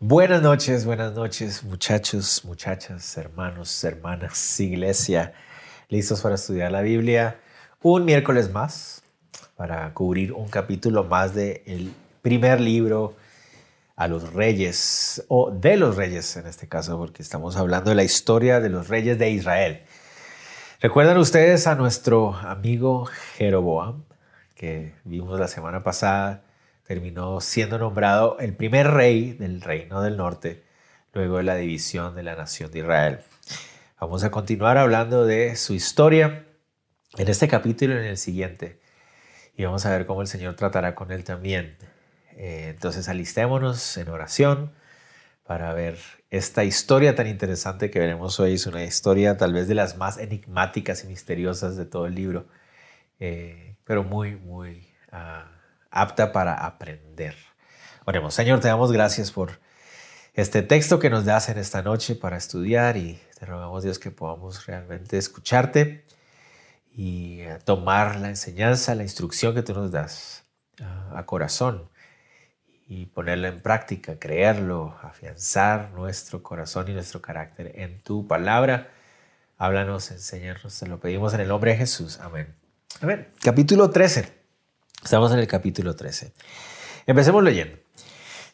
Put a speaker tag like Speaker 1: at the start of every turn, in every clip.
Speaker 1: Buenas noches, buenas noches, muchachos, muchachas, hermanos, hermanas, iglesia, listos para estudiar la Biblia. Un miércoles más para cubrir un capítulo más del primer libro a los reyes, o de los reyes en este caso, porque estamos hablando de la historia de los reyes de Israel. ¿Recuerdan ustedes a nuestro amigo Jeroboam, que vimos la semana pasada? Terminó siendo nombrado el primer rey del reino del norte luego de la división de la nación de Israel. Vamos a continuar hablando de su historia en este capítulo y en el siguiente. Y vamos a ver cómo el Señor tratará con él también. Eh, entonces alistémonos en oración para ver esta historia tan interesante que veremos hoy. Es una historia tal vez de las más enigmáticas y misteriosas de todo el libro, eh, pero muy, muy... Ah, apta para aprender. Oremos, Señor, te damos gracias por este texto que nos das en esta noche para estudiar y te rogamos, Dios, que podamos realmente escucharte y eh, tomar la enseñanza, la instrucción que tú nos das a corazón y ponerlo en práctica, creerlo, afianzar nuestro corazón y nuestro carácter en tu palabra. Háblanos, enséñanos, te lo pedimos en el nombre de Jesús. Amén. Amén. Capítulo 13. Estamos en el capítulo 13. Empecemos leyendo.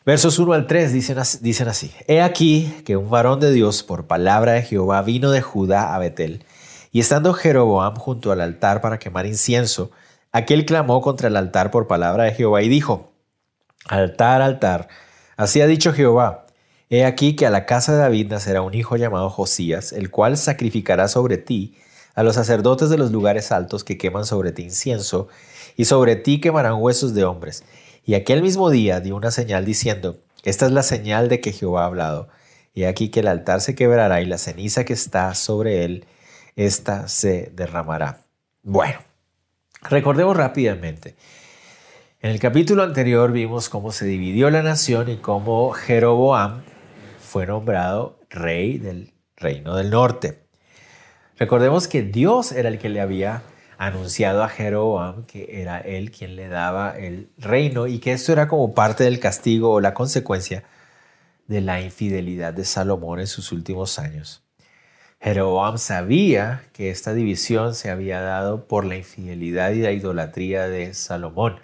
Speaker 1: Versos 1 al 3 dicen, dicen así. He aquí que un varón de Dios por palabra de Jehová vino de Judá a Betel, y estando Jeroboam junto al altar para quemar incienso, aquel clamó contra el altar por palabra de Jehová y dijo, Altar, altar, así ha dicho Jehová, he aquí que a la casa de David nacerá un hijo llamado Josías, el cual sacrificará sobre ti a los sacerdotes de los lugares altos que queman sobre ti incienso, y sobre ti quemarán huesos de hombres. Y aquel mismo día dio una señal diciendo, esta es la señal de que Jehová ha hablado. Y aquí que el altar se quebrará y la ceniza que está sobre él, ésta se derramará. Bueno, recordemos rápidamente. En el capítulo anterior vimos cómo se dividió la nación y cómo Jeroboam fue nombrado rey del reino del norte. Recordemos que Dios era el que le había anunciado a Jeroboam que era él quien le daba el reino y que esto era como parte del castigo o la consecuencia de la infidelidad de Salomón en sus últimos años. Jeroboam sabía que esta división se había dado por la infidelidad y la idolatría de Salomón.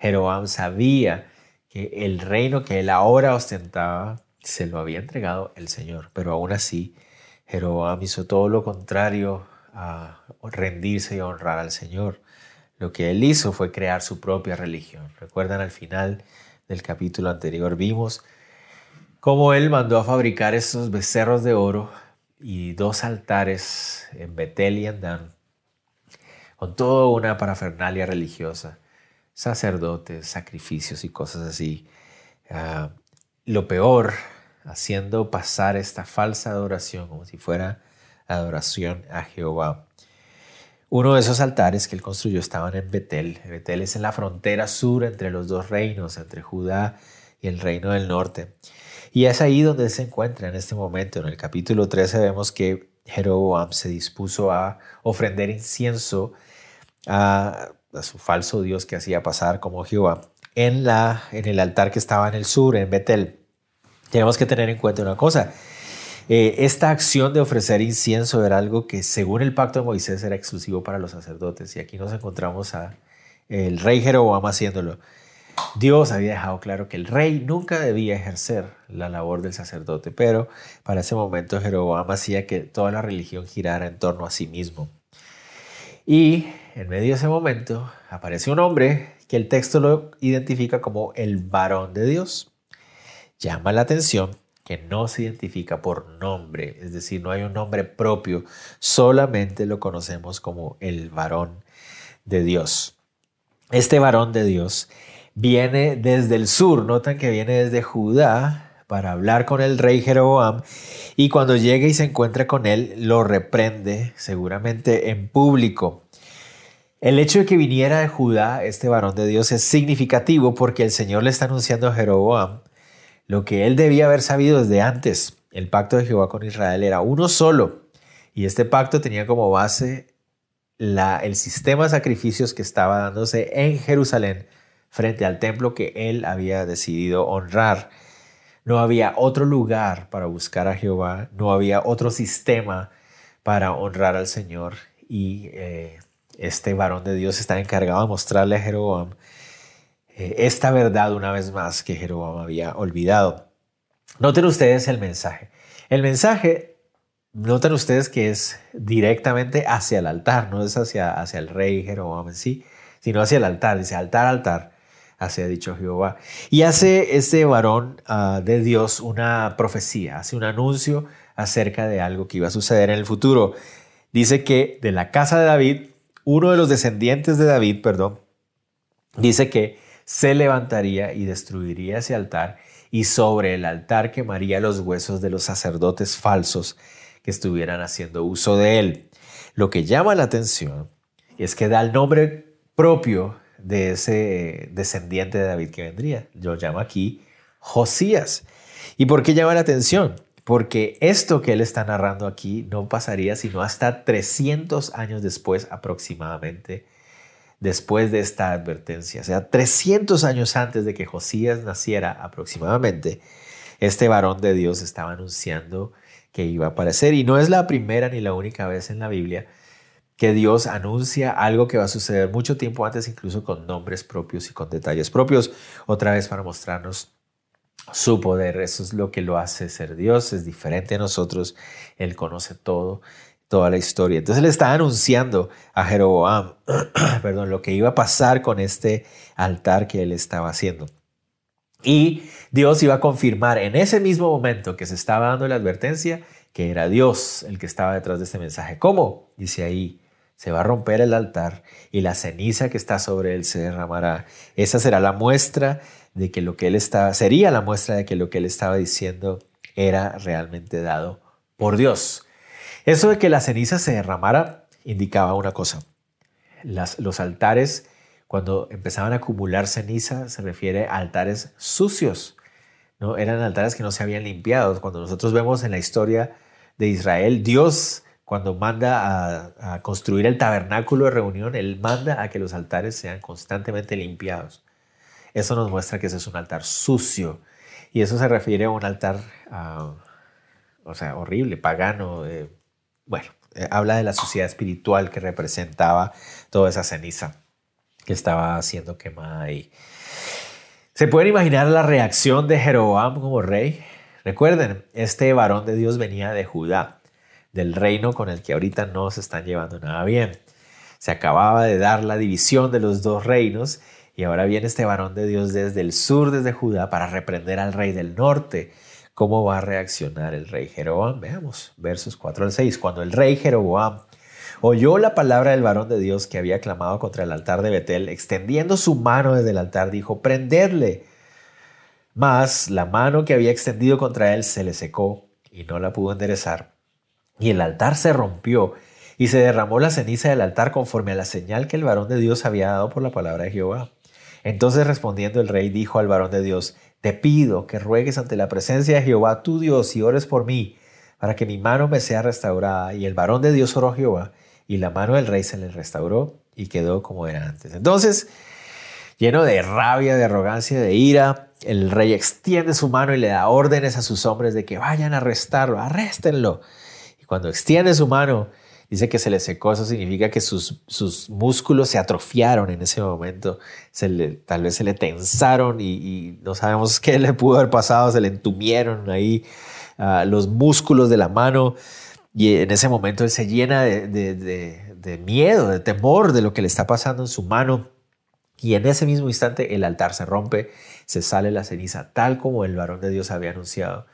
Speaker 1: Jeroboam sabía que el reino que él ahora ostentaba se lo había entregado el Señor, pero aún así Jeroboam hizo todo lo contrario a rendirse y honrar al Señor. Lo que él hizo fue crear su propia religión. Recuerdan al final del capítulo anterior vimos cómo él mandó a fabricar estos becerros de oro y dos altares en Betel y en Dan, con toda una parafernalia religiosa, sacerdotes, sacrificios y cosas así. Ah, lo peor, haciendo pasar esta falsa adoración como si fuera adoración a Jehová. Uno de esos altares que él construyó estaban en Betel. Betel es en la frontera sur entre los dos reinos, entre Judá y el reino del norte. Y es ahí donde se encuentra en este momento. En el capítulo 13 vemos que Jeroboam se dispuso a ofrender incienso a, a, su falso dios que hacía pasar como Jehová en, la, en el altar que estaba en el sur, en Betel. Tenemos que tener en cuenta una cosa, eh, esta acción de ofrecer incienso era algo que según el pacto de Moisés era exclusivo para los sacerdotes y aquí nos encontramos a el rey Jeroboam haciéndolo. Dios había dejado claro que el rey nunca debía ejercer la labor del sacerdote, pero para ese momento Jeroboam hacía que toda la religión girara en torno a sí mismo. Y en medio de ese momento aparece un hombre que el texto lo identifica como el varón de Dios. Llama la atención que no se identifica por nombre, es decir, no hay un nombre propio, solamente lo conocemos como el varón de Dios. Este varón de Dios viene desde el sur, notan que viene desde Judá para hablar con el rey Jeroboam y cuando llega y se encuentra con él lo reprende seguramente en público. El hecho de que viniera de Judá este varón de Dios es significativo porque el Señor le está anunciando a Jeroboam lo que él debía haber sabido desde antes. El pacto de Jehová con Israel era uno solo y este pacto tenía como base el sistema de sacrificios que estaba dándose en Jerusalén frente al templo que él había decidido honrar. No había otro lugar para buscar a Jehová, no había otro sistema para honrar al Señor. Y eh, este varón de Dios está encargado de mostrarle a Jeroboam eh, esta verdad una vez más que Jeroboam había olvidado. Noten ustedes el mensaje. El mensaje, noten ustedes que es directamente hacia el altar, no es hacia, hacia el rey Jeroboam en sí, sino hacia el altar. Dice altar, altar así ha dicho Jehová. Y hace este varón ah, de Dios una profecía, hace un anuncio acerca de algo que iba a suceder en el futuro. Dice que de la casa de David, uno de los descendientes de David, perdón, dice que se levantaría y destruiría ese altar y sobre el altar quemaría los huesos de los sacerdotes falsos que estuvieran haciendo uso de él. Lo que llama la atención es que da el nombre propio de ese descendiente de David que vendría. Yo llamo aquí Josías. ¿Y por qué llama la atención? Porque esto que él está narrando aquí no pasaría sino hasta 300 años después aproximadamente, después de esta advertencia. O sea, 300 años antes de que Josías naciera aproximadamente, este varón de Dios estaba anunciando que iba a aparecer. Y no es la primera ni la única vez en la Biblia que Dios anuncia algo que va a suceder mucho tiempo antes, incluso con nombres propios y con detalles propios, otra vez para mostrarnos su poder. Eso es lo que lo hace ser Dios, es diferente a nosotros, Él conoce todo, toda la historia. Entonces le está anunciando a Jeroboam, perdón, lo que iba a pasar con este altar que él estaba haciendo. Y Dios iba a confirmar en ese mismo momento que se estaba dando la advertencia que era Dios el que estaba detrás de este mensaje. ¿Cómo? Dice ahí, se va a romper el altar y la ceniza que está sobre él se derramará. Esa será la muestra de que lo que él estaba, sería la muestra de que lo que él estaba diciendo era realmente dado por Dios. Eso de que la ceniza se derramara indicaba una cosa. los altares, cuando empezaban a acumular ceniza, se refiere a altares sucios. ¿no? Eran altares que no se habían limpiado. Cuando nosotros vemos en la historia de Israel, Dios cuando manda a, construir el tabernáculo de reunión, Él manda a que los altares sean constantemente limpiados. Eso nos muestra que ese es un altar sucio. Y eso se refiere a un altar, ah, o sea, horrible, pagano. Eh, bueno, eh, habla de la suciedad espiritual que representaba toda esa ceniza que estaba siendo quemada ahí. ¿Se pueden imaginar la reacción de Jeroboam como rey? Recuerden, este varón de Dios venía de Judá del reino con el que ahorita no se están llevando nada bien. Se acababa de dar la división de los dos reinos y ahora viene este varón de Dios desde el sur, desde Judá, para reprender al rey del norte. ¿Cómo va a reaccionar el rey Jeroboam? Veamos, versos 4 al 6. Cuando el rey Jeroboam oyó la palabra del varón de Dios que había clamado contra el altar de Betel, extendiendo su mano desde el altar, dijo, prenderle. Mas la mano que había extendido contra él se le secó y no la pudo enderezar. Y el altar se rompió y se derramó la ceniza del altar conforme a la señal que el varón de Dios había dado por la palabra de Jehová. Entonces respondiendo el rey dijo al varón de Dios, te pido que ruegues ante la presencia de Jehová tu Dios y ores por mí, para que mi mano me sea restaurada. Y el varón de Dios oró a Jehová, y la mano del rey se le restauró y quedó como era antes. Entonces, lleno de rabia, de arrogancia, de ira, el rey extiende su mano y le da órdenes a sus hombres de que vayan a arrestarlo, arréstenlo. Cuando extiende su mano, dice que se le secó, eso significa que sus, sus músculos se atrofiaron en ese momento, tal vez se le tensaron y, no sabemos qué le pudo haber pasado, se le entumieron ahí ah, los músculos de la mano y en ese momento él se llena de, de miedo, de temor de lo que le está pasando en su mano. Y en ese mismo instante el altar se rompe, se sale la ceniza, tal como el varón de Dios había anunciado.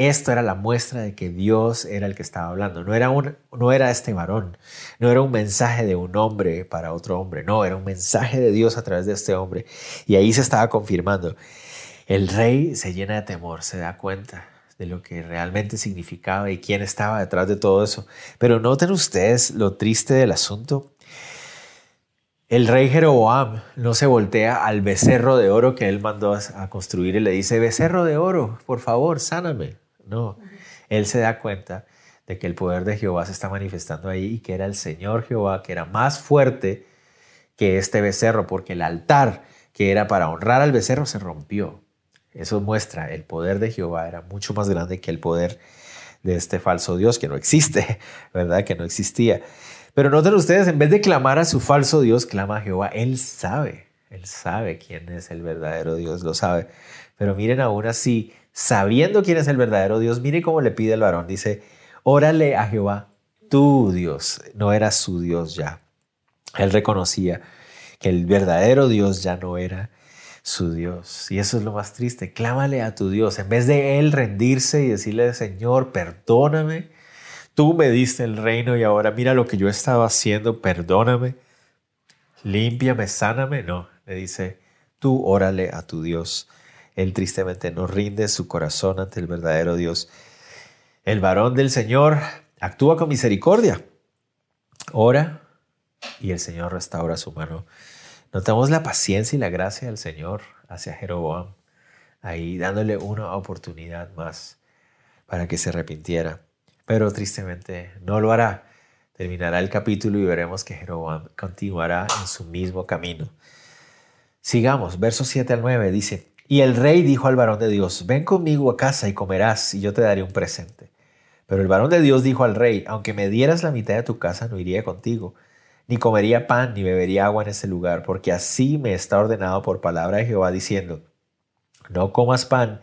Speaker 1: Esto era la muestra de que Dios era el que estaba hablando. No era, un, no era este varón, no era un mensaje de un hombre para otro hombre, no, era un mensaje de Dios a través de este hombre. Y ahí se estaba confirmando. El rey se llena de temor, se da cuenta de lo que realmente significaba y quién estaba detrás de todo eso. Pero noten ustedes lo triste del asunto. El rey Jeroboam no se voltea al becerro de oro que él mandó a construir y le dice, becerro de oro, por favor, sáname. No, él se da cuenta de que el poder de Jehová se está manifestando ahí y que era el Señor Jehová, que era más fuerte que este becerro, porque el altar que era para honrar al becerro se rompió. Eso muestra el poder de Jehová era mucho más grande que el poder de este falso Dios que no existe, ¿verdad? Que no existía. Pero noten ustedes, en vez de clamar a su falso Dios, clama a Jehová. Él sabe, él sabe quién es el verdadero Dios, lo sabe. Pero miren aún así, sabiendo quién es el verdadero Dios, mire cómo le pide el varón. Dice, órale a Jehová, tu Dios. No era su Dios ya. Él reconocía que el verdadero Dios ya no era su Dios. Y eso es lo más triste. Clámale a tu Dios. En vez de él rendirse y decirle, Señor, perdóname. Tú me diste el reino y ahora mira lo que yo estaba haciendo, perdóname. Límpiame, sáname. No, le dice, tú órale a tu Dios. Él tristemente no rinde su corazón ante el verdadero Dios. El varón del Señor actúa con misericordia. Ora y el Señor restaura su mano Notamos la paciencia y la gracia del Señor hacia Jeroboam, ahí dándole una oportunidad más para que se arrepintiera. Pero tristemente no lo hará. Terminará el capítulo y veremos que Jeroboam continuará en su mismo camino. Sigamos, versos 7 al 9 dice, y el rey dijo al varón de Dios, ven conmigo a casa y comerás y yo te daré un presente. Pero el varón de Dios dijo al rey, aunque me dieras la mitad de tu casa, no iría contigo ni comería pan, ni bebería agua en ese lugar, porque así me está ordenado por palabra de Jehová diciendo, no comas pan,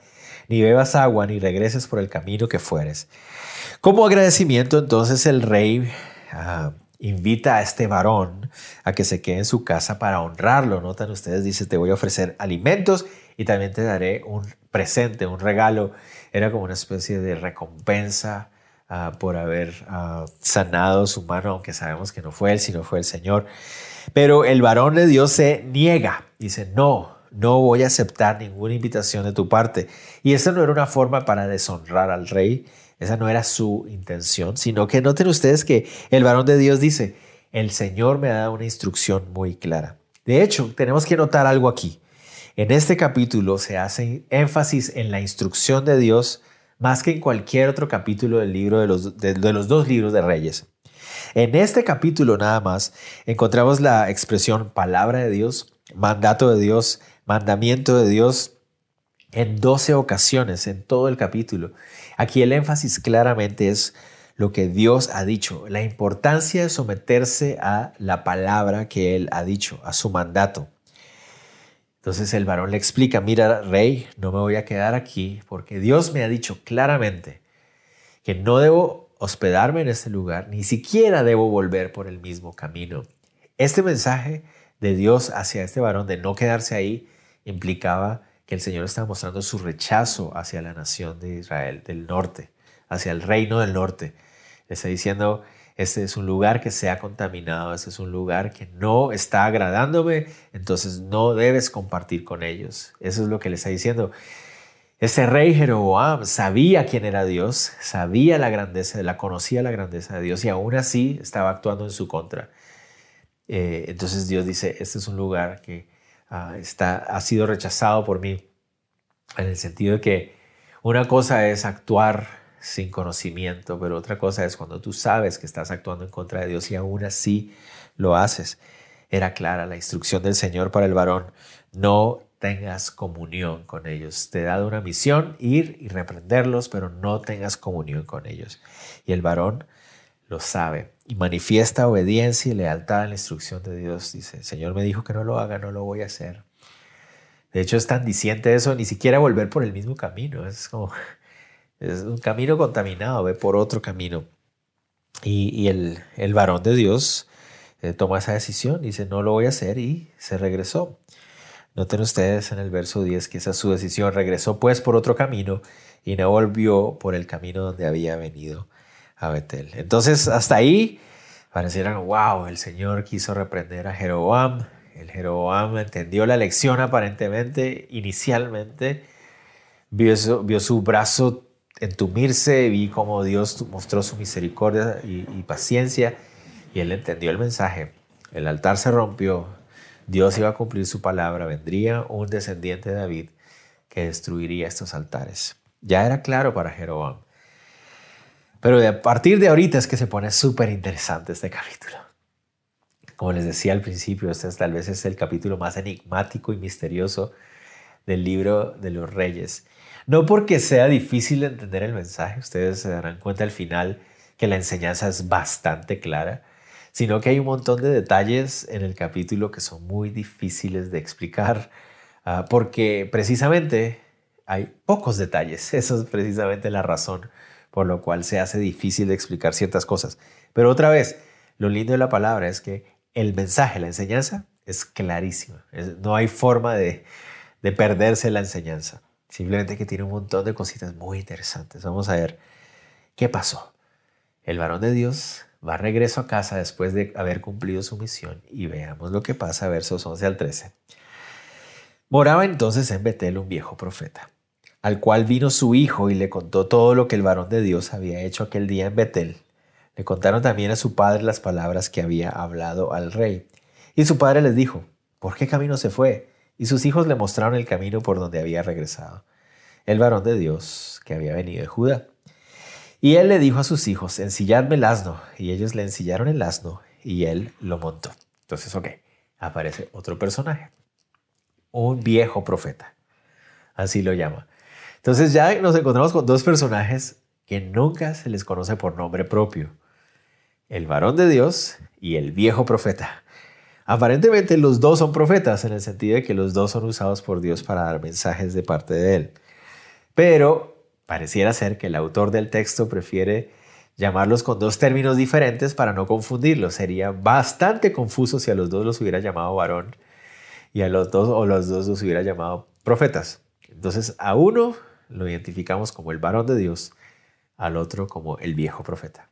Speaker 1: ni bebas agua, ni regreses por el camino que fueres. Como agradecimiento, entonces el rey ah, invita a este varón a que se quede en su casa para honrarlo. Notan ustedes, dice, te voy a ofrecer alimentos y también te daré un presente, un regalo. Era como una especie de recompensa Ah, por haber ah, sanado su mano, aunque sabemos que no fue él, sino fue el Señor. Pero el varón de Dios se niega, dice, no, no voy a aceptar ninguna invitación de tu parte. Y esa no era una forma para deshonrar al rey, esa no era su intención, sino que noten ustedes que el varón de Dios dice, el Señor me ha dado una instrucción muy clara. De hecho, tenemos que notar algo aquí. En este capítulo se hace énfasis en la instrucción de Dios más que en cualquier otro capítulo del libro de los, de, los dos libros de Reyes. En este capítulo nada más encontramos la expresión palabra de Dios, mandato de Dios, mandamiento de Dios en 12 ocasiones en todo el capítulo. Aquí el énfasis claramente es lo que Dios ha dicho, la importancia de someterse a la palabra que Él ha dicho, a su mandato. Entonces el varón le explica, mira, rey, no me voy a quedar aquí porque Dios me ha dicho claramente que no debo hospedarme en este lugar, ni siquiera debo volver por el mismo camino. Este mensaje de Dios hacia este varón de no quedarse ahí implicaba que el Señor estaba mostrando su rechazo hacia la nación de Israel del norte, hacia el reino del norte. Le está diciendo, este es un lugar que se ha contaminado, este es un lugar que no está agradándome, entonces no debes compartir con ellos. Eso es lo que le está diciendo. Ese rey Jeroboam sabía quién era Dios, sabía la grandeza, la conocía la grandeza de Dios y aún así estaba actuando en su contra. Eh, entonces Dios dice, este es un lugar que ah, está, ha sido rechazado por mí, en el sentido de que una cosa es actuar sin conocimiento, pero otra cosa es cuando tú sabes que estás actuando en contra de Dios y aún así lo haces. Era clara la instrucción del Señor para el varón, no tengas comunión con ellos. Te he dado una misión, ir y reprenderlos, pero no tengas comunión con ellos. Y el varón lo sabe y manifiesta obediencia y lealtad a la instrucción de Dios. Dice, el Señor me dijo que no lo haga, no lo voy a hacer. De hecho, es tan diciente eso, ni siquiera volver por el mismo camino. Es como, es un camino contaminado, ve por otro camino. Y, el, el, varón de Dios eh, toma esa decisión, dice, no lo voy a hacer y se regresó. Noten ustedes en el verso 10 que esa es su decisión. Regresó pues por otro camino y no volvió por el camino donde había venido a Betel. Entonces, hasta ahí pareciera, wow, el Señor quiso reprender a Jeroboam. El Jeroboam entendió la lección aparentemente, inicialmente, vio, vio su brazo entumirse, vi cómo Dios mostró su misericordia y, paciencia y él entendió el mensaje. El altar se rompió, Dios iba a cumplir su palabra, vendría un descendiente de David que destruiría estos altares. Ya era claro para Jeroboam. Pero a partir de ahorita es que se pone súper interesante este capítulo. Como les decía al principio, este tal vez es el capítulo más enigmático y misterioso del libro de los reyes. No porque sea difícil de entender el mensaje, ustedes se darán cuenta al final que la enseñanza es bastante clara, sino que hay un montón de detalles en el capítulo que son muy difíciles de explicar, ah, porque precisamente hay pocos detalles. Eso es precisamente la razón por lo cual se hace difícil de explicar ciertas cosas. Pero otra vez, lo lindo de la palabra es que el mensaje, la enseñanza, es clarísima. no hay forma de perderse la enseñanza. Simplemente que tiene un montón de cositas muy interesantes. Vamos a ver qué pasó. El varón de Dios va a regreso a casa después de haber cumplido su misión y veamos lo que pasa, versos 11 al 13. Moraba entonces en Betel un viejo profeta, al cual vino su hijo y le contó todo lo que el varón de Dios había hecho aquel día en Betel. Le contaron también a su padre las palabras que había hablado al rey. Y su padre les dijo, ¿por qué camino se fue? Y sus hijos le mostraron el camino por donde había regresado, el varón de Dios que había venido de Judá. Y él le dijo a sus hijos, ensilladme el asno. Y ellos le ensillaron el asno y él lo montó. Entonces, ok, aparece otro personaje, un viejo profeta, así lo llama. Entonces ya nos encontramos con dos personajes que nunca se les conoce por nombre propio el varón de Dios y el viejo profeta. Aparentemente los dos son profetas en el sentido de que los dos son usados por Dios para dar mensajes de parte de Él. Pero pareciera ser que el autor del texto prefiere llamarlos con dos términos diferentes para no confundirlos. Sería bastante confuso si a los dos los hubiera llamado varón y a los dos o los dos los hubiera llamado profetas. Entonces a uno lo identificamos como el varón de Dios, al otro como el viejo profeta.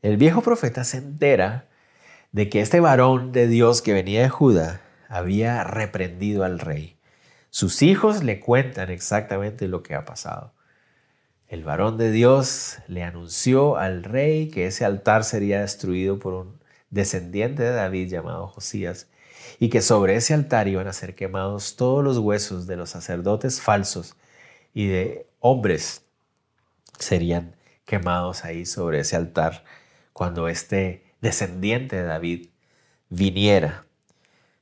Speaker 1: El viejo profeta se entera de que este varón de Dios que venía de Judá había reprendido al rey. Sus hijos le cuentan exactamente lo que ha pasado. El varón de Dios le anunció al rey que ese altar sería destruido por un descendiente de David llamado Josías y que sobre ese altar iban a ser quemados todos los huesos de los sacerdotes falsos y de hombres serían quemados ahí sobre ese altar cuando este descendiente de David viniera.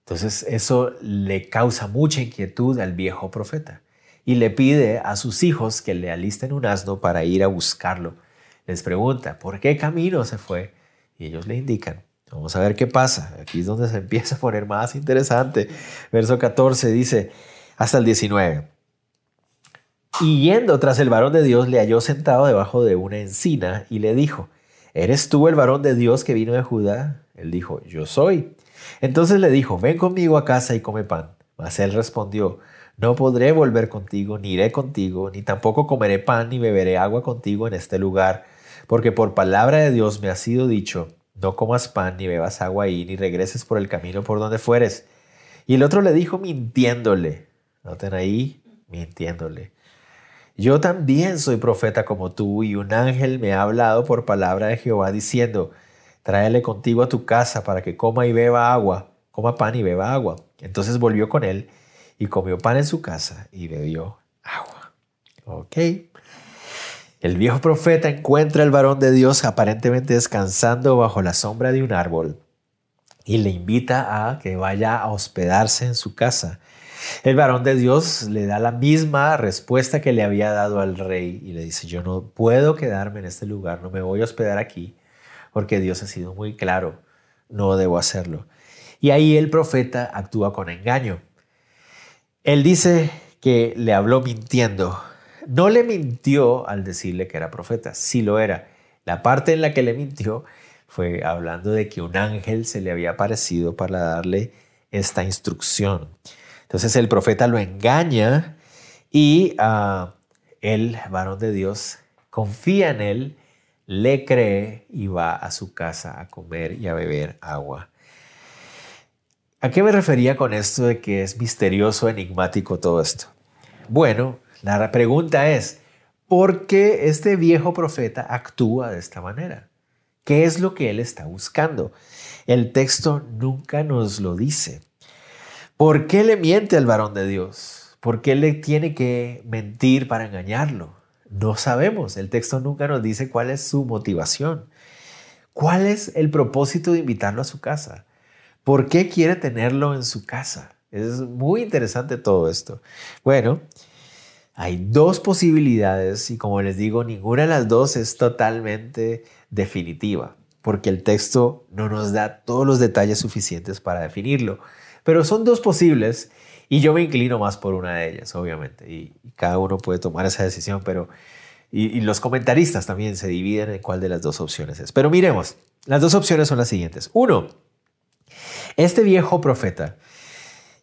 Speaker 1: Entonces eso le causa mucha inquietud al viejo profeta y le pide a sus hijos que le alisten un asno para ir a buscarlo. Les pregunta, ¿por qué camino se fue? Y ellos le indican. Vamos a ver qué pasa. Aquí es donde se empieza a poner más interesante. Verso 14 dice, hasta el 19. Y yendo tras el varón de Dios, le halló sentado debajo de una encina y le dijo, ¿eres tú el varón de Dios que vino de Judá? Él dijo, yo soy. Entonces le dijo, ven conmigo a casa y come pan. Mas él respondió, no podré volver contigo, ni iré contigo, ni tampoco comeré pan ni beberé agua contigo en este lugar, porque por palabra de Dios me ha sido dicho, no comas pan ni bebas agua ahí, ni regreses por el camino por donde fueres. Y el otro le dijo mintiéndole, noten ahí, mintiéndole. Yo también soy profeta como tú, y un ángel me ha hablado por palabra de Jehová diciendo, tráele contigo a tu casa para que coma y beba agua, coma pan y beba agua. Entonces volvió con él y comió pan en su casa y bebió agua. Ok. El viejo profeta encuentra al varón de Dios aparentemente descansando bajo la sombra de un árbol y le invita a que vaya a hospedarse en su casa. El varón de Dios le da la misma respuesta que le había dado al rey y le dice, yo no puedo quedarme en este lugar, no me voy a hospedar aquí, porque Dios ha sido muy claro, no debo hacerlo. Y ahí el profeta actúa con engaño. Él dice que le habló mintiendo. No le mintió al decirle que era profeta, sí lo era. La parte en la que le mintió fue hablando de que un ángel se le había aparecido para darle esta instrucción. Entonces el profeta lo engaña y ah, el varón de Dios confía en él, le cree y va a su casa a comer y a beber agua. ¿A qué me refería con esto de que es misterioso, enigmático todo esto? Bueno, la pregunta es, ¿por qué este viejo profeta actúa de esta manera? ¿Qué es lo que él está buscando? El texto nunca nos lo dice. ¿Por qué le miente al varón de Dios? ¿Por qué le tiene que mentir para engañarlo? No sabemos. El texto nunca nos dice cuál es su motivación. ¿Cuál es el propósito de invitarlo a su casa? ¿Por qué quiere tenerlo en su casa? Es muy interesante todo esto. Bueno, hay dos posibilidades y como les digo, ninguna de las dos es totalmente definitiva, porque el texto no nos da todos los detalles suficientes para definirlo. Pero son dos posibles y yo me inclino más por una de ellas, obviamente, y, cada uno puede tomar esa decisión, pero... Y, los comentaristas también se dividen en cuál de las dos opciones es. Pero miremos, las dos opciones son las siguientes. Uno, este viejo profeta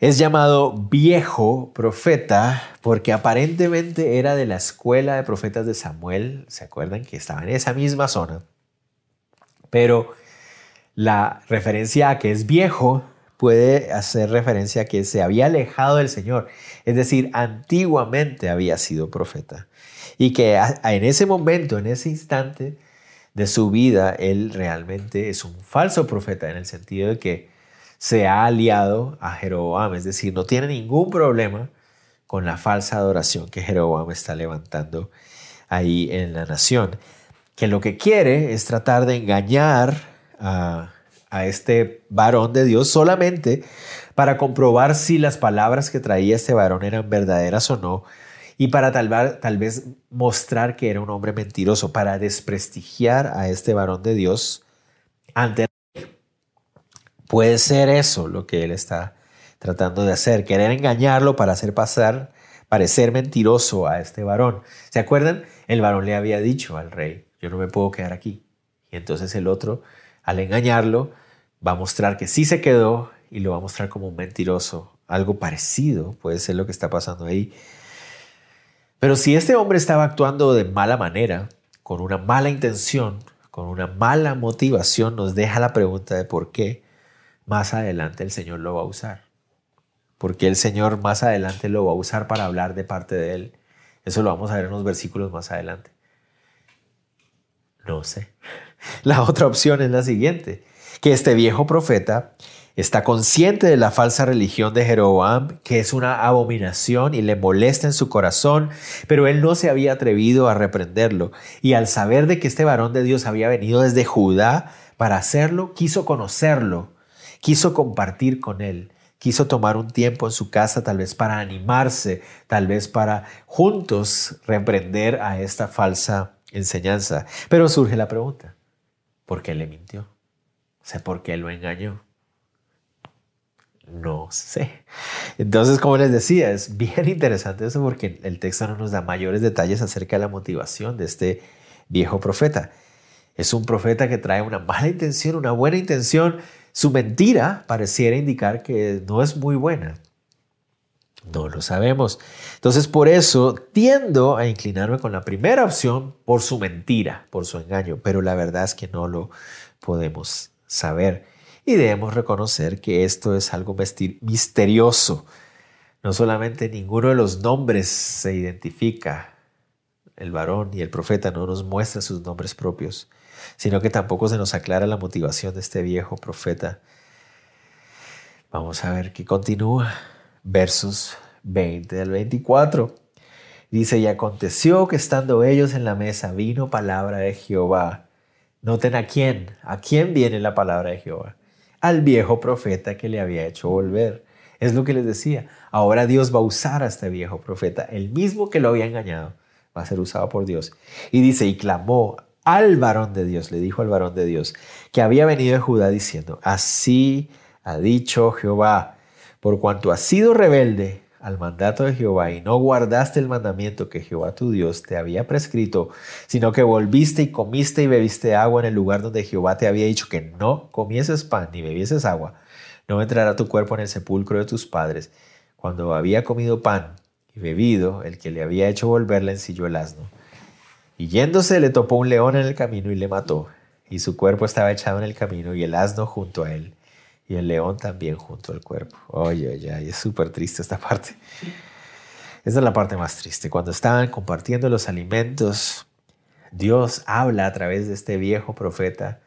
Speaker 1: es llamado viejo profeta porque aparentemente era de la escuela de profetas de Samuel. ¿Se acuerdan que estaba en esa misma zona? Pero la referencia a que es viejo puede hacer referencia a que se había alejado del Señor. Es decir, antiguamente había sido profeta. Y que en ese momento, en ese instante de su vida, él realmente es un falso profeta en el sentido de que se ha aliado a Jeroboam, es decir, no tiene ningún problema con la falsa adoración que Jeroboam está levantando ahí en la nación, que lo que quiere es tratar de engañar a, este varón de Dios solamente para comprobar si las palabras que traía este varón eran verdaderas o no, y para tal, tal vez mostrar que era un hombre mentiroso, para desprestigiar a este varón de Dios ante Puede ser eso lo que él está tratando de hacer, querer engañarlo para hacer pasar, parecer mentiroso a este varón. ¿Se acuerdan? El varón le había dicho al rey, yo no me puedo quedar aquí. Y entonces el otro, al engañarlo, va a mostrar que sí se quedó y lo va a mostrar como un mentiroso. Algo parecido puede ser lo que está pasando ahí. Pero si este hombre estaba actuando de mala manera, con una mala intención, con una mala motivación, nos deja la pregunta de por qué más adelante el Señor lo va a usar. Porque el Señor más adelante lo va a usar para hablar de parte de Él. Eso lo vamos a ver en unos versículos más adelante. No sé. La otra opción es la siguiente, que este viejo profeta está consciente de la falsa religión de Jeroboam, que es una abominación y le molesta en su corazón, pero él no se había atrevido a reprenderlo. Y al saber de que este varón de Dios había venido desde Judá para hacerlo, quiso conocerlo quiso compartir con él, quiso tomar un tiempo en su casa tal vez para animarse, tal vez para juntos reprender a esta falsa enseñanza. Pero surge la pregunta, ¿por qué le mintió? Sea, ¿por qué lo engañó? No sé. Entonces, como les decía, es bien interesante eso porque el texto no nos da mayores detalles acerca de la motivación de este viejo profeta. Es un profeta que trae una mala intención, una buena intención, su mentira pareciera indicar que no es muy buena. No lo sabemos. Entonces por eso tiendo a inclinarme con la primera opción por su mentira, por su engaño, pero la verdad es que no lo podemos saber. Y debemos reconocer que esto es algo misterioso. No solamente ninguno de los nombres se identifica, el varón y el profeta no nos muestra sus nombres propios sino que tampoco se nos aclara la motivación de este viejo profeta. Vamos a ver qué continúa. Versos 20 al 24. Dice, y aconteció que estando ellos en la mesa vino palabra de Jehová. Noten a quién, a quién viene la palabra de Jehová. Al viejo profeta que le había hecho volver. Es lo que les decía. Ahora Dios va a usar a este viejo profeta, el mismo que lo había engañado, va a ser usado por Dios. Y dice, y clamó al varón de Dios, le dijo al varón de Dios, que había venido de Judá diciendo, así ha dicho Jehová, por cuanto has sido rebelde al mandato de Jehová y no guardaste el mandamiento que Jehová tu Dios te había prescrito, sino que volviste y comiste y bebiste agua en el lugar donde Jehová te había dicho que no comieses pan ni bebieses agua, no entrará tu cuerpo en el sepulcro de tus padres. Cuando había comido pan y bebido, el que le había hecho volver le ensilló el asno. Y yéndose le topó un león en el camino y le mató, y su cuerpo estaba echado en el camino y el asno junto a él, y el león también junto al cuerpo. Oye, oye, es súper triste esta parte. Esta es la parte más triste. Cuando estaban compartiendo los alimentos, Dios habla a través de este viejo profeta,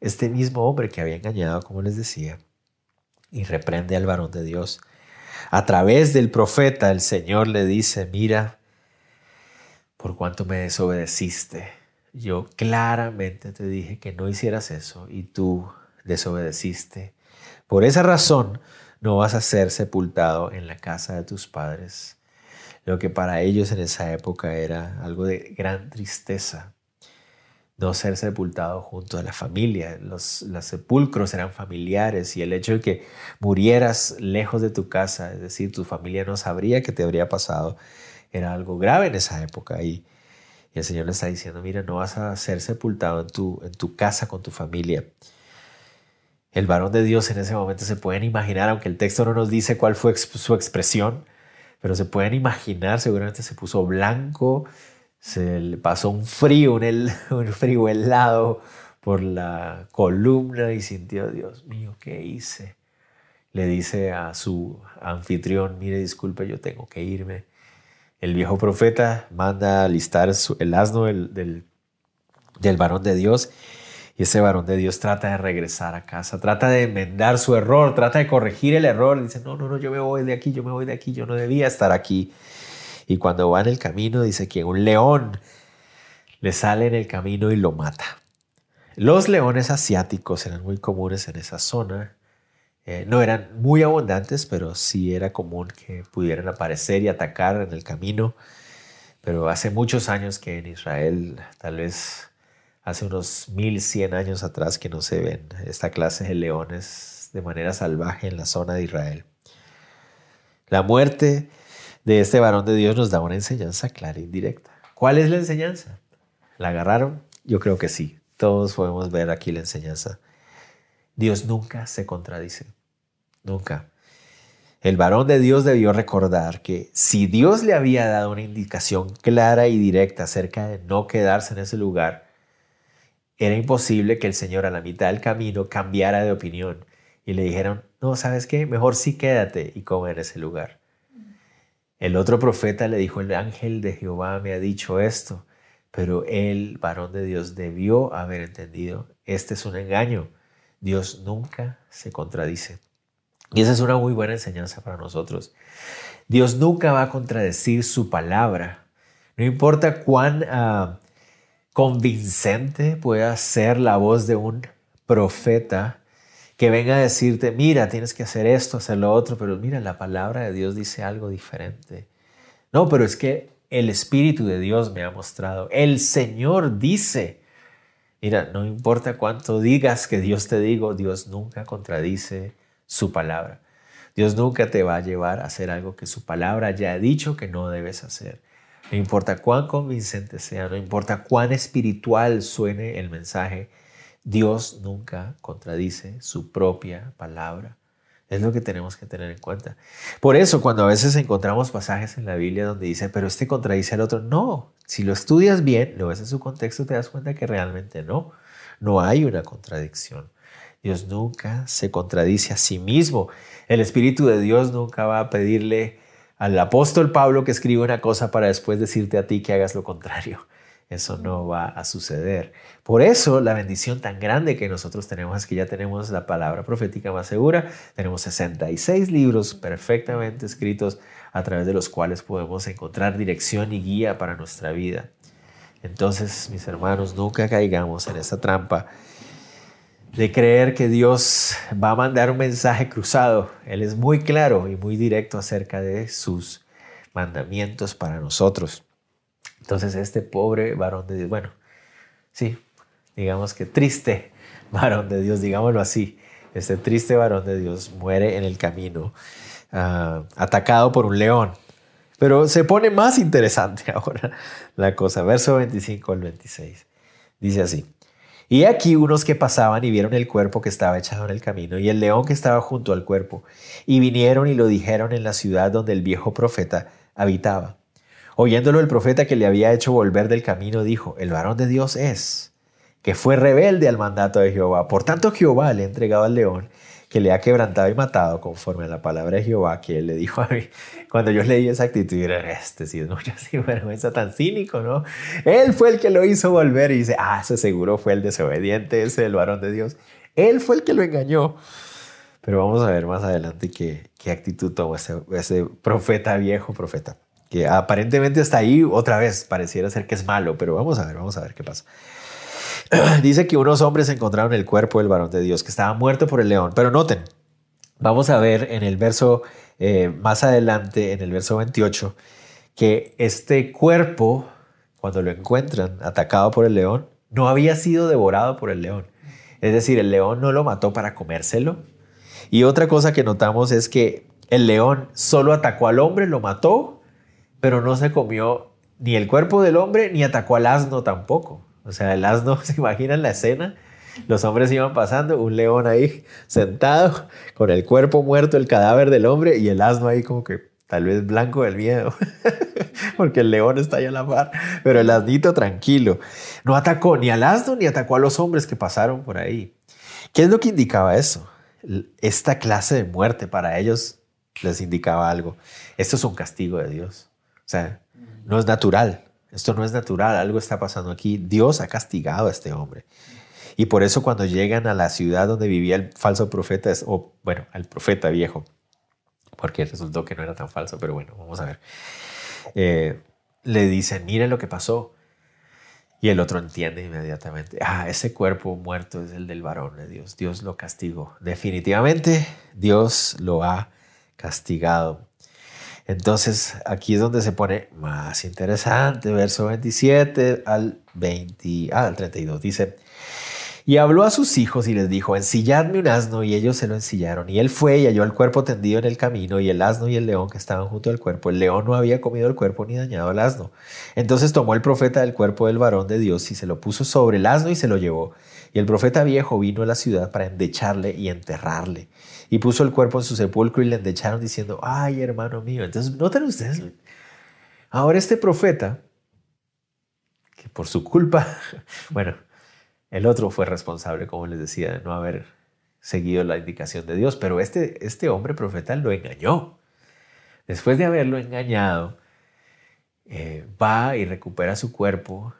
Speaker 1: este mismo hombre que había engañado, como les decía, y reprende al varón de Dios. A través del profeta el Señor le dice, mira, por cuanto me desobedeciste. Yo claramente te dije que no hicieras eso y tú desobedeciste. Por esa razón, no vas a ser sepultado en la casa de tus padres. Lo que para ellos en esa época era algo de gran tristeza. No ser sepultado junto a la familia. Los, sepulcros eran familiares y el hecho de que murieras lejos de tu casa, es decir, tu familia no sabría qué te habría pasado, era algo grave en esa época. Y, el Señor le está diciendo, mira, no vas a ser sepultado en tu casa con tu familia. El varón de Dios en ese momento se pueden imaginar, aunque el texto no nos dice cuál fue su expresión, pero se pueden imaginar, seguramente se puso blanco, se le pasó un frío, un, frío helado por la columna y sintió, Dios mío, ¿qué hice? Le dice a su anfitrión, mire, disculpe, yo tengo que irme. El viejo profeta manda alistar el asno del, del varón de Dios y ese varón de Dios trata de regresar a casa, trata de enmendar su error, trata de corregir el error. Dice, no, no, no, yo me voy de aquí, yo me voy de aquí, yo no debía estar aquí. Y cuando va en el camino dice que un león le sale en el camino y lo mata. Los leones asiáticos eran muy comunes en esa zona. Eh, no eran muy abundantes, pero sí era común que pudieran aparecer y atacar en el camino. Pero hace muchos años que en Israel tal vez hace unos 1100 años atrás que no se ven esta clase de leones de manera salvaje en la zona de Israel. La muerte de este varón de Dios nos da una enseñanza clara e indirecta. ¿Cuál es la enseñanza? ¿La agarraron? Yo creo que sí. Todos podemos ver aquí la enseñanza. Dios nunca se contradice. Nunca. El varón de Dios debió recordar que si Dios le había dado una indicación clara y directa acerca de no quedarse en ese lugar, era imposible que el Señor a la mitad del camino cambiara de opinión y le dijeron, no, ¿sabes qué? Mejor sí quédate y come en ese lugar. El otro profeta le dijo, el ángel de Jehová me ha dicho esto, pero el varón de Dios debió haber entendido, este es un engaño, Dios nunca se contradice. Y esa es una muy buena enseñanza para nosotros. Dios nunca va a contradecir su palabra. No importa cuán uh, convincente pueda ser la voz de un profeta que venga a decirte, mira, tienes que hacer esto, hacer lo otro, pero mira, la palabra de Dios dice algo diferente. No, pero es que el Espíritu de Dios me ha mostrado, el Señor dice, mira, no importa cuánto digas que Dios te digo, Dios nunca contradice su palabra. Dios nunca te va a llevar a hacer algo que su palabra ya ha dicho que no debes hacer. No importa cuán convincente sea, no importa cuán espiritual suene el mensaje, Dios nunca contradice su propia palabra. Es lo que tenemos que tener en cuenta. Por eso, cuando a veces encontramos pasajes en la Biblia donde dice, pero este contradice al otro, no. Si lo estudias bien, lo ves en su contexto, te das cuenta que realmente no. No hay una contradicción. Dios nunca se contradice a sí mismo. El Espíritu de Dios nunca va a pedirle al apóstol Pablo que escribe una cosa para después decirte a ti que hagas lo contrario. Eso no va a suceder. Por eso la bendición tan grande que nosotros tenemos es que ya tenemos la palabra profética más segura. Tenemos 66 libros perfectamente escritos a través de los cuales podemos encontrar dirección y guía para nuestra vida. Entonces, mis hermanos, nunca caigamos en esa trampa de creer que Dios va a mandar un mensaje cruzado. Él es muy claro y muy directo acerca de sus mandamientos para nosotros. Entonces este pobre varón de Dios, bueno, sí, digamos que triste varón de Dios, digámoslo así, este triste varón de Dios muere en el camino, uh, atacado por un león. Pero se pone más interesante ahora la cosa. Verso 25 al 26. Dice así. Y aquí unos que pasaban y vieron el cuerpo que estaba echado en el camino y el león que estaba junto al cuerpo, y vinieron y lo dijeron en la ciudad donde el viejo profeta habitaba. Oyéndolo el profeta que le había hecho volver del camino, dijo, el varón de Dios es, que fue rebelde al mandato de Jehová. Por tanto Jehová le ha entregado al león que le ha quebrantado y matado conforme a la palabra de Jehová que él le dijo a mí. Cuando yo leí esa actitud, era este, sí, es mucha vergüenza tan cínico, ¿no? Él fue el que lo hizo volver y dice, ah, ese seguro fue el desobediente, ese el varón de Dios. Él fue el que lo engañó. Pero vamos a ver más adelante qué, qué actitud tomó ese, ese profeta viejo, profeta, que aparentemente está ahí otra vez, pareciera ser que es malo, pero vamos a ver, vamos a ver qué pasa. Dice que unos hombres encontraron el cuerpo del varón de Dios que estaba muerto por el león. Pero noten, vamos a ver en el verso eh, más adelante, en el verso 28, que este cuerpo, cuando lo encuentran atacado por el león, no había sido devorado por el león. Es decir, el león no lo mató para comérselo. Y otra cosa que notamos es que el león solo atacó al hombre, lo mató, pero no se comió ni el cuerpo del hombre ni atacó al asno tampoco. O sea, el asno, ¿se imaginan la escena? Los hombres iban pasando, un león ahí sentado con el cuerpo muerto, el cadáver del hombre y el asno ahí como que tal vez blanco del miedo, porque el león está ahí a la par, pero el asnito tranquilo. No atacó ni al asno ni atacó a los hombres que pasaron por ahí. ¿Qué es lo que indicaba eso? Esta clase de muerte para ellos les indicaba algo. Esto es un castigo de Dios. O sea, no es natural. Esto no es natural. Algo está pasando aquí. Dios ha castigado a este hombre. Y por eso cuando llegan a la ciudad donde vivía el falso profeta, o bueno, al profeta viejo, porque resultó que no era tan falso, pero bueno, vamos a ver. Eh, le dicen, miren lo que pasó. Y el otro entiende inmediatamente, ah, ese cuerpo muerto es el del varón de Dios. Dios lo castigó. Definitivamente Dios lo ha castigado. Entonces aquí es donde se pone más interesante, verso 27 al, 20, ah, al 32. Dice, y habló a sus hijos y les dijo, ensilladme un asno, y ellos se lo ensillaron. Y él fue y halló el cuerpo tendido en el camino, y el asno y el león que estaban junto al cuerpo. El león no había comido el cuerpo ni dañado al asno. Entonces tomó el profeta del cuerpo del varón de Dios y se lo puso sobre el asno y se lo llevó. Y el profeta viejo vino a la ciudad para endecharle y enterrarle. Y puso el cuerpo en su sepulcro y le endecharon diciendo, ay hermano mío. Entonces, noten ustedes, ahora este profeta, que por su culpa, bueno, el otro fue responsable, como les decía, de no haber seguido la indicación de Dios, pero este, este hombre profeta lo engañó. Después de haberlo engañado, eh, va y recupera su cuerpo,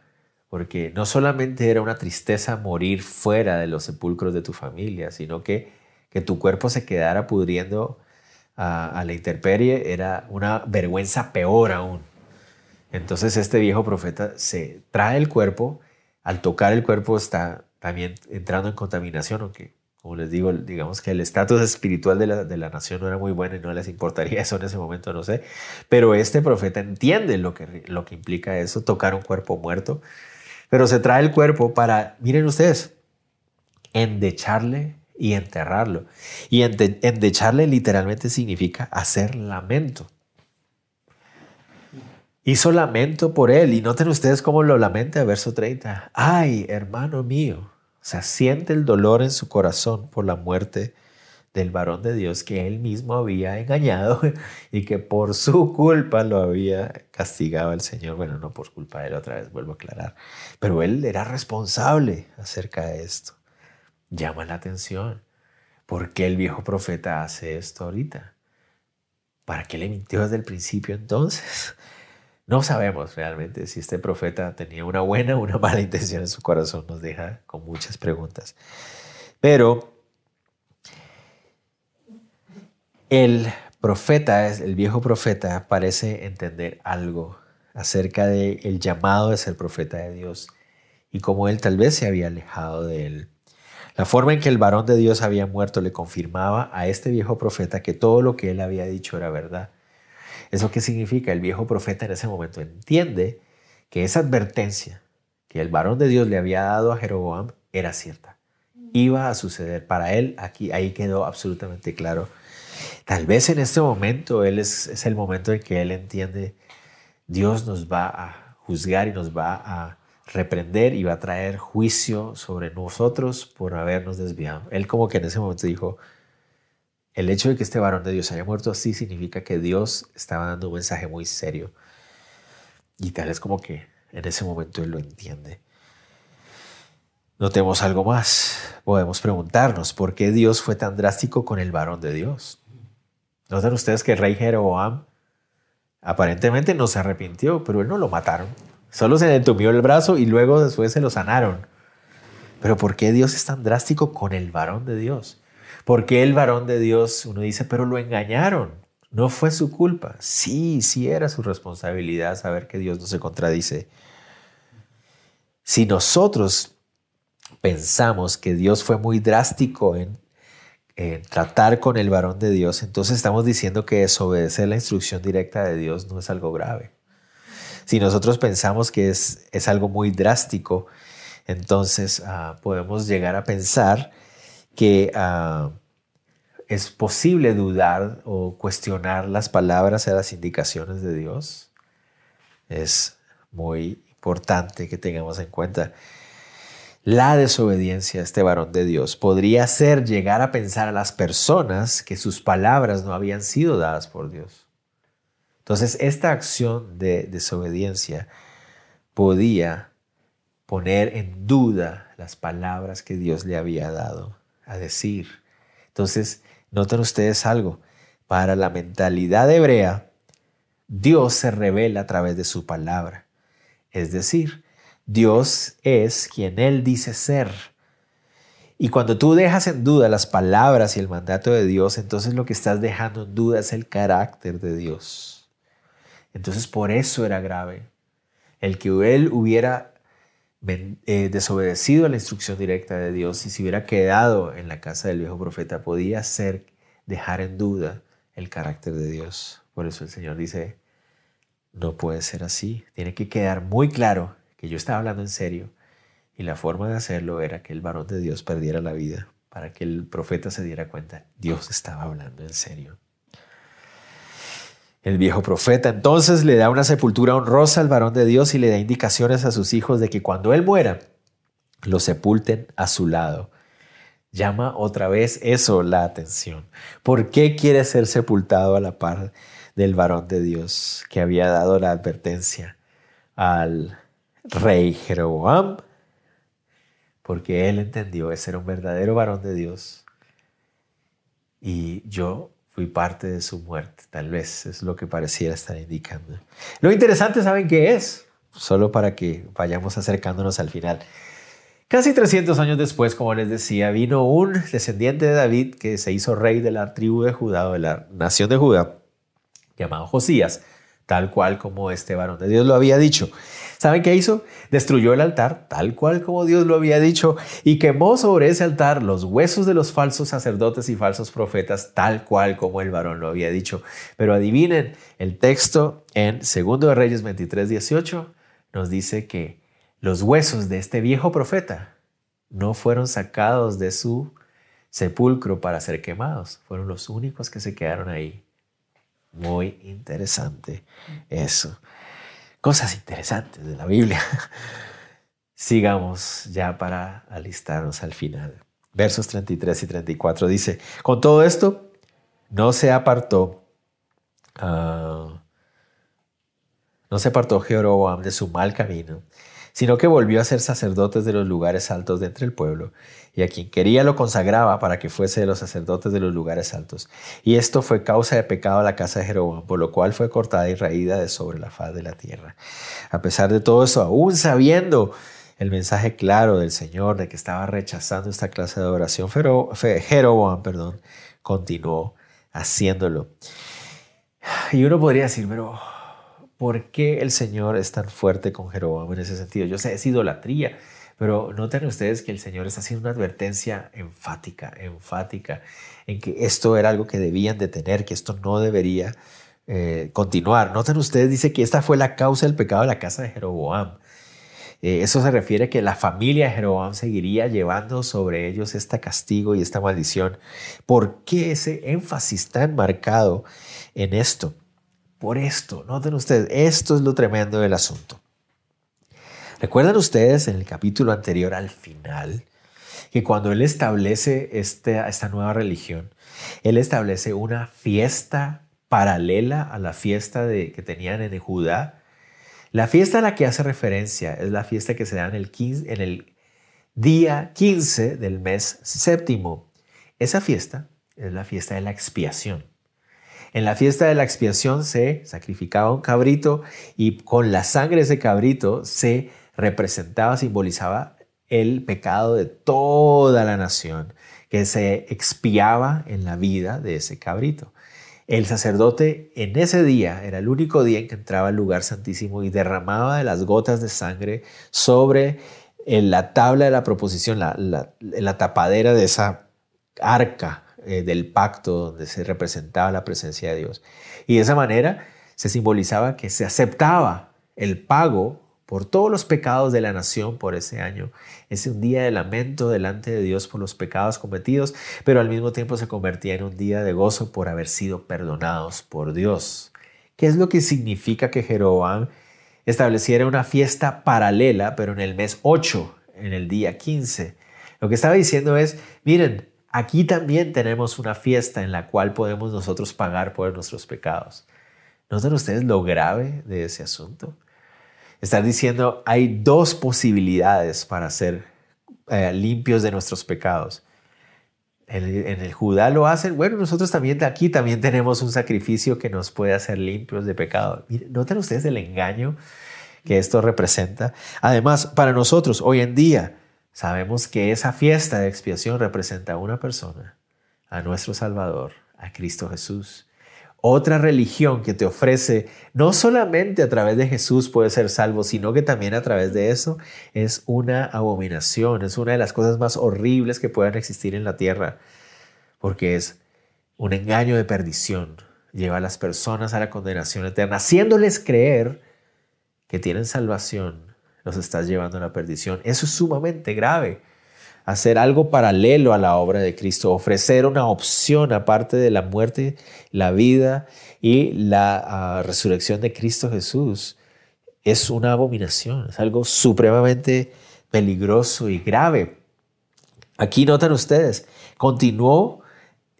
Speaker 1: porque no solamente era una tristeza morir fuera de los sepulcros de tu familia, sino que que tu cuerpo se quedara pudriendo a, la intemperie era una vergüenza peor aún. Entonces este viejo profeta se trae el cuerpo, al tocar el cuerpo está también entrando en contaminación, aunque como les digo, digamos que el estatus espiritual de la, de la, nación no era muy bueno y no les importaría eso en ese momento, no sé. Pero este profeta entiende lo que, lo que implica eso, tocar un cuerpo muerto. Pero se trae el cuerpo para, miren ustedes, endecharle y enterrarlo. Y endecharle literalmente significa hacer lamento. Hizo lamento por él. Y noten ustedes cómo lo lamenta, verso 30. Ay, hermano mío. O sea, siente el dolor en su corazón por la muerte del varón de Dios que él mismo había engañado y que por su culpa lo había castigado el Señor. Bueno, no por culpa de él, otra vez vuelvo a aclarar. Pero él era responsable acerca de esto. Llama la atención. ¿Por qué el viejo profeta hace esto ahorita? ¿Para qué le mintió desde el principio entonces? No sabemos realmente si este profeta tenía una buena o una mala intención en su corazón. Nos deja con muchas preguntas. Pero el profeta, el viejo profeta, parece entender algo acerca del el llamado de ser profeta de Dios y cómo él tal vez se había alejado de él. La forma en que el varón de Dios había muerto le confirmaba a este viejo profeta que todo lo que él había dicho era verdad. ¿Eso qué significa? El viejo profeta en ese momento entiende que esa advertencia que el varón de Dios le había dado a Jeroboam era cierta. Iba a suceder. Para él, aquí, ahí quedó absolutamente claro. Tal vez en este momento él es, es el momento en que él entiende Dios nos va a juzgar y nos va a reprender y va a traer juicio sobre nosotros por habernos desviado. Él como que en ese momento dijo, el hecho de que este varón de Dios haya muerto así significa que Dios estaba dando un mensaje muy serio. Y tal es como que en ese momento él lo entiende. Notemos algo más. Podemos preguntarnos por qué Dios fue tan drástico con el varón de Dios. Noten ustedes que el rey Jeroboam aparentemente no se arrepintió, pero él no lo mataron. Solo se entumió el brazo y luego después se lo sanaron. Pero ¿por qué Dios es tan drástico con el varón de Dios? ¿Por qué el varón de Dios, uno dice, pero lo engañaron? No fue su culpa. Sí, sí era su responsabilidad saber que Dios no se contradice. Si nosotros pensamos que Dios fue muy drástico en tratar con el varón de Dios, entonces estamos diciendo que desobedecer la instrucción directa de Dios no es algo grave. Si nosotros pensamos que es, es algo muy drástico, entonces ah, podemos llegar a pensar que ah, es posible dudar o cuestionar las palabras y las indicaciones de Dios. Es muy importante que tengamos en cuenta la desobediencia a este varón de Dios podría hacer llegar a pensar a las personas que sus palabras no habían sido dadas por Dios. Entonces, esta acción de desobediencia podía poner en duda las palabras que Dios le había dado a decir. Entonces, noten ustedes algo, para la mentalidad hebrea, Dios se revela a través de su palabra. Es decir, Dios es quien Él dice ser. Y cuando tú dejas en duda las palabras y el mandato de Dios, entonces lo que estás dejando en duda es el carácter de Dios. Entonces por eso era grave. El que Él hubiera eh, desobedecido a la instrucción directa de Dios y se hubiera quedado en la casa del viejo profeta podía ser dejar en duda el carácter de Dios. Por eso el Señor dice, no puede ser así. Tiene que quedar muy claro que yo estaba hablando en serio y la forma de hacerlo era que el varón de Dios perdiera la vida para que el profeta se diera cuenta, Dios estaba hablando en serio. El viejo profeta entonces le da una sepultura honrosa al varón de Dios y le da indicaciones a sus hijos de que cuando él muera, lo sepulten a su lado. Llama otra vez eso la atención. ¿Por qué quiere ser sepultado a la par del varón de Dios que había dado la advertencia al rey Jeroboam, porque él entendió ese era un verdadero varón de Dios. Y yo fui parte de su muerte, tal vez es lo que pareciera estar indicando. Lo interesante, ¿saben qué es? Solo para que vayamos acercándonos al final. Casi 300 años después, como les decía, vino un descendiente de David que se hizo rey de la tribu de Judá, o de la nación de Judá, llamado Josías tal cual como este varón de Dios lo había dicho. ¿Saben qué hizo? Destruyó el altar, tal cual como Dios lo había dicho, y quemó sobre ese altar los huesos de los falsos sacerdotes y falsos profetas, tal cual como el varón lo había dicho. Pero adivinen, el texto en 2 de Reyes 23, 18 nos dice que los huesos de este viejo profeta no fueron sacados de su sepulcro para ser quemados, fueron los únicos que se quedaron ahí muy interesante eso. Cosas interesantes de la Biblia. Sigamos ya para alistarnos al final. Versos 33 y 34 dice, con todo esto no se apartó, uh, no se apartó Jeroboam de su mal camino, sino que volvió a ser sacerdotes de los lugares altos de entre el pueblo, y a quien quería lo consagraba para que fuese de los sacerdotes de los lugares altos. Y esto fue causa de pecado a la casa de Jeroboam, por lo cual fue cortada y raída de sobre la faz de la tierra. A pesar de todo eso, aún sabiendo el mensaje claro del Señor de que estaba rechazando esta clase de adoración, Jeroboam perdón, continuó haciéndolo. Y uno podría decir, pero ¿Por qué el Señor es tan fuerte con Jeroboam en ese sentido? Yo sé, es idolatría, pero noten ustedes que el Señor está haciendo una advertencia enfática, enfática, en que esto era algo que debían de tener, que esto no debería eh, continuar. Noten ustedes, dice que esta fue la causa del pecado de la casa de Jeroboam. Eh, eso se refiere a que la familia de Jeroboam seguiría llevando sobre ellos este castigo y esta maldición. ¿Por qué ese énfasis tan marcado en esto? Por esto. Noten ustedes, esto es lo tremendo del asunto. ¿Recuerdan ustedes en el capítulo anterior al final que cuando él establece este, esta nueva religión, él establece una fiesta paralela a la fiesta que tenían en Judá? La fiesta a la que hace referencia es la fiesta que se da en el, en el día 15 del mes séptimo. Esa fiesta es la fiesta de la expiación. En la fiesta de la expiación se sacrificaba un cabrito y con la sangre de ese cabrito se representaba, simbolizaba el pecado de toda la nación que se expiaba en la vida de ese cabrito. El sacerdote en ese día era el único día en que entraba al lugar santísimo y derramaba de las gotas de sangre sobre la tabla de la proposición, la, la tapadera de esa arca eh, del pacto donde se representaba la presencia de Dios. Y de esa manera se simbolizaba que se aceptaba el pago por todos los pecados de la nación por ese año. Es un día de lamento delante de Dios por los pecados cometidos, pero al mismo tiempo se convertía en un día de gozo por haber sido perdonados por Dios. ¿Qué es lo que significa que Jeroboam estableciera una fiesta paralela, pero en el mes 8, en el día 15? Lo que estaba diciendo es, miren, aquí también tenemos una fiesta en la cual podemos nosotros pagar por nuestros pecados. ¿Notan ustedes lo grave de ese asunto? Estar diciendo, hay dos posibilidades para ser eh, limpios de nuestros pecados. En el, Judá lo hacen, bueno, nosotros también aquí también tenemos un sacrificio que nos puede hacer limpios de pecado. Miren, ¿notan ustedes el engaño que esto representa? Además, para nosotros hoy en día sabemos que esa fiesta de expiación representa a una persona, a nuestro Salvador, a Cristo Jesús. Otra religión que te ofrece no solamente a través de Jesús puede ser salvo, sino que también a través de eso es una abominación, es una de las cosas más horribles que puedan existir en la tierra, porque es un engaño de perdición, lleva a las personas a la condenación eterna, haciéndoles creer que tienen salvación, los estás llevando a la perdición. Eso es sumamente grave hacer algo paralelo a la obra de Cristo, ofrecer una opción aparte de la muerte, la vida y la ah, resurrección de Cristo Jesús, es una abominación, es algo supremamente peligroso y grave. Aquí notan ustedes, continuó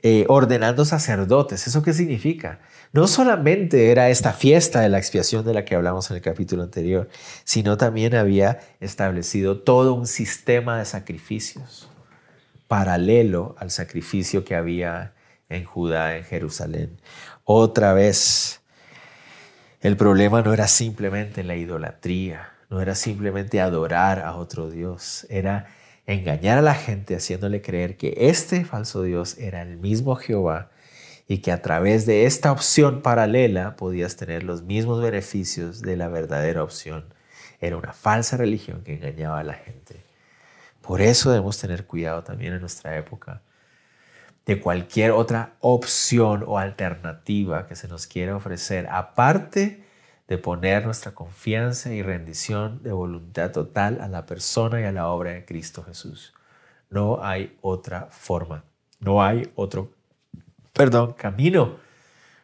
Speaker 1: eh, ordenando sacerdotes. ¿Eso qué significa? No solamente era esta fiesta de la expiación de la que hablamos en el capítulo anterior, sino también había establecido todo un sistema de sacrificios paralelo al sacrificio que había en Judá, en Jerusalén. Otra vez, el problema no era simplemente la idolatría, no era simplemente adorar a otro Dios, era engañar a la gente haciéndole creer que este falso Dios era el mismo Jehová y que a través de esta opción paralela podías tener los mismos beneficios de la verdadera opción. Era una falsa religión que engañaba a la gente. Por eso debemos tener cuidado también en nuestra época de cualquier otra opción o alternativa que se nos quiera ofrecer, aparte de poner nuestra confianza y rendición de voluntad total a la persona y a la obra de Cristo Jesús. No hay otra forma, no hay otro perdón, camino.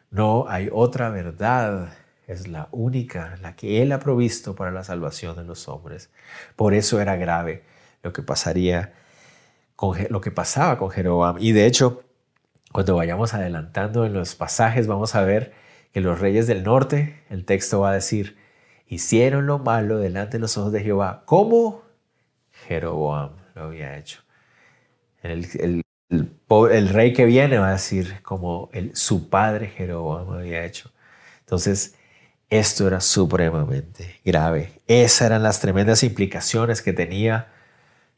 Speaker 1: No hay otra verdad. Es la única, la que Él ha provisto para la salvación de los hombres. Por eso era grave lo que pasaría con lo que pasaba con Jeroboam. Y de hecho, cuando vayamos adelantando en los pasajes, vamos a ver que los reyes del norte, el texto va a decir, hicieron lo malo delante de los ojos de Jehová, como Jeroboam lo había hecho. El, el, el, rey que viene va a decir como su padre Jeroboam había hecho. Entonces, esto era supremamente grave. Esas eran las tremendas implicaciones que tenía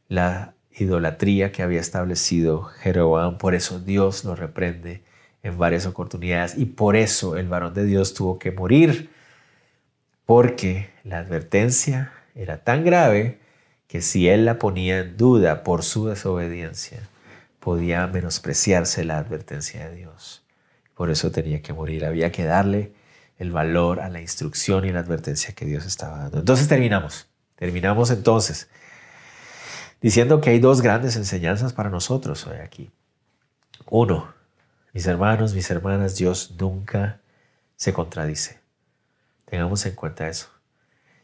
Speaker 1: la idolatría que había establecido Jeroboam. Por eso Dios lo reprende en varias oportunidades y por eso el varón de Dios tuvo que morir, porque la advertencia era tan grave que si él la ponía en duda por su desobediencia, podía menospreciarse la advertencia de Dios. Por eso tenía que morir. Había que darle el valor a la instrucción y la advertencia que Dios estaba dando. Entonces terminamos. Terminamos entonces diciendo que hay dos grandes enseñanzas para nosotros hoy aquí. Uno, mis hermanos, mis hermanas, Dios nunca se contradice. Tengamos en cuenta eso.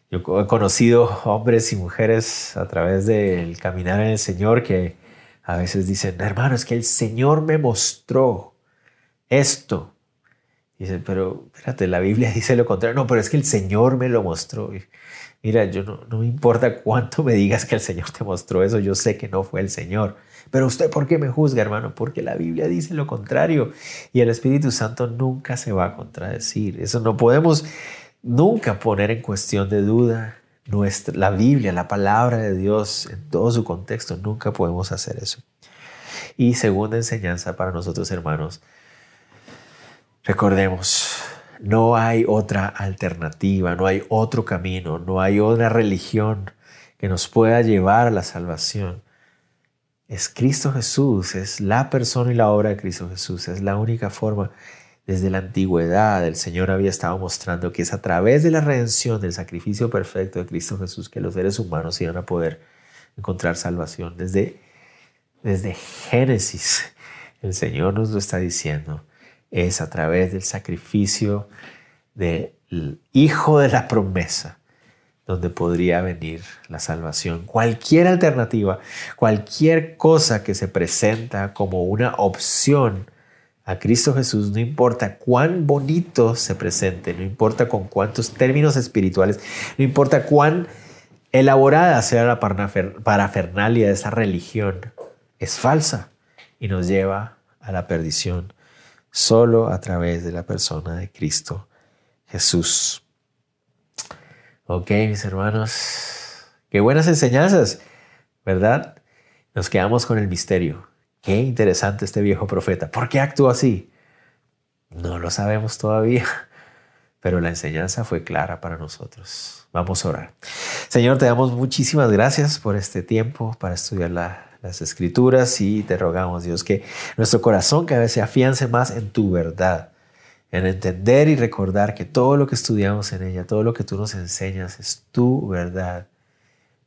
Speaker 1: Yo he conocido hombres y mujeres a través del caminar en el Señor que a veces dicen, hermano, es que el Señor me mostró esto. Dicen, pero espérate, la Biblia dice lo contrario. No, pero es que el Señor me lo mostró. mira, yo no, no me importa cuánto me digas que el Señor te mostró eso, yo sé que no fue el Señor. Pero usted, ¿por qué me juzga, hermano? Porque la Biblia dice lo contrario y el Espíritu Santo nunca se va a contradecir. Eso no podemos nunca poner en cuestión de duda nuestra, la Biblia, la palabra de Dios en todo su contexto. Nunca podemos hacer eso. Y segunda enseñanza para nosotros hermanos, recordemos, no hay otra alternativa, no hay otro camino, no hay otra religión que nos pueda llevar a la salvación. es Cristo Jesús, es la persona y la obra de Cristo Jesús, es la única forma. Desde la antigüedad el Señor había estado mostrando que es a través de la redención, del sacrificio perfecto de Cristo Jesús, que los seres humanos iban a poder encontrar salvación. Desde, desde Génesis el Señor nos lo está diciendo. Es a través del sacrificio del Hijo de la promesa donde podría venir la salvación. Cualquier alternativa, cualquier cosa que se presenta como una opción a Cristo Jesús, no importa cuán bonito se presente, no importa con cuántos términos espirituales, no importa cuán elaborada sea la parafernalia de esa religión, es falsa y nos lleva a la perdición solo a través de la persona de Cristo Jesús. Ok, mis hermanos, qué buenas enseñanzas, ¿verdad? Nos quedamos con el misterio. Qué interesante este viejo profeta. ¿Por qué actuó así? No lo sabemos todavía, pero la enseñanza fue clara para nosotros. Vamos a orar. Señor, te damos muchísimas gracias por este tiempo para estudiar las escrituras y te rogamos, Dios, que nuestro corazón cada vez se afiance más en tu verdad en entender y recordar que todo lo que estudiamos en ella, todo lo que tú nos enseñas es tu verdad.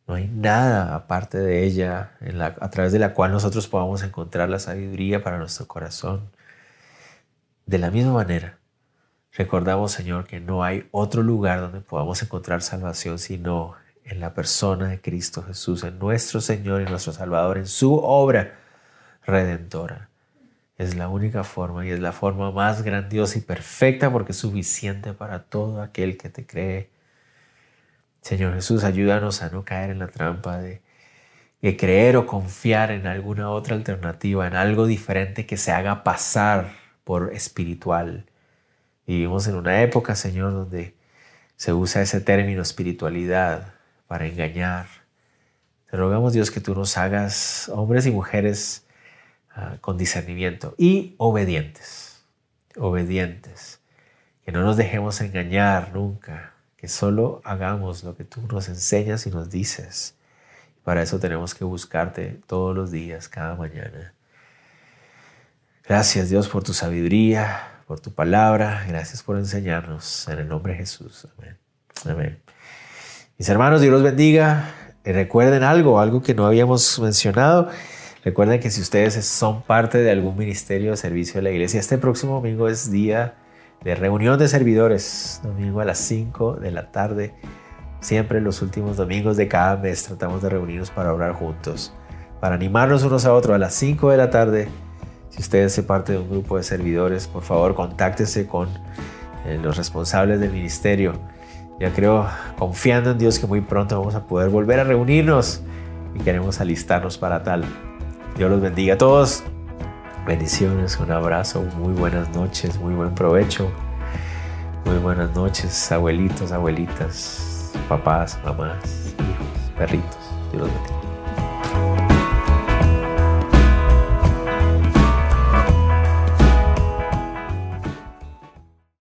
Speaker 1: No hay nada aparte de ella a través de la cual nosotros podamos encontrar la sabiduría para nuestro corazón. De la misma manera, recordamos, Señor, que no hay otro lugar donde podamos encontrar salvación sino en la persona de Cristo Jesús, en nuestro Señor y nuestro Salvador, en su obra redentora. Es la única forma y es la forma más grandiosa y perfecta porque es suficiente para todo aquel que te cree. Señor Jesús, ayúdanos a no caer en la trampa de, creer o confiar en alguna otra alternativa, en algo diferente que se haga pasar por espiritual. Vivimos en una época, Señor, donde se usa ese término espiritualidad para engañar. Te rogamos, Dios, que tú nos hagas hombres y mujeres Ah, con discernimiento y obedientes, obedientes, que no nos dejemos engañar nunca, solo hagamos lo que tú nos enseñas y nos dices. Para eso tenemos que buscarte todos los días, cada mañana. Gracias Dios por tu sabiduría, por tu palabra. Gracias por enseñarnos. En el nombre de Jesús. Amén. Amén. Mis hermanos, Dios los bendiga. Y recuerden algo, algo que no habíamos mencionado. Recuerden que si ustedes son parte de algún ministerio de servicio de la iglesia, este próximo domingo es día de reunión de servidores, domingo a las 5 de la tarde. Siempre los últimos domingos de cada mes tratamos de reunirnos para orar juntos, para animarnos unos a otros a las 5 de la tarde. Si ustedes son parte de un grupo de servidores, por favor contáctese con eh, los responsables del ministerio. Ya creo, confiando en Dios, que muy pronto vamos a poder volver a reunirnos y queremos alistarnos para tal. Dios los bendiga a todos. Bendiciones, un abrazo, muy buenas noches, muy buen provecho. Muy buenas noches, abuelitos, abuelitas, papás, mamás, hijos, perritos. Los.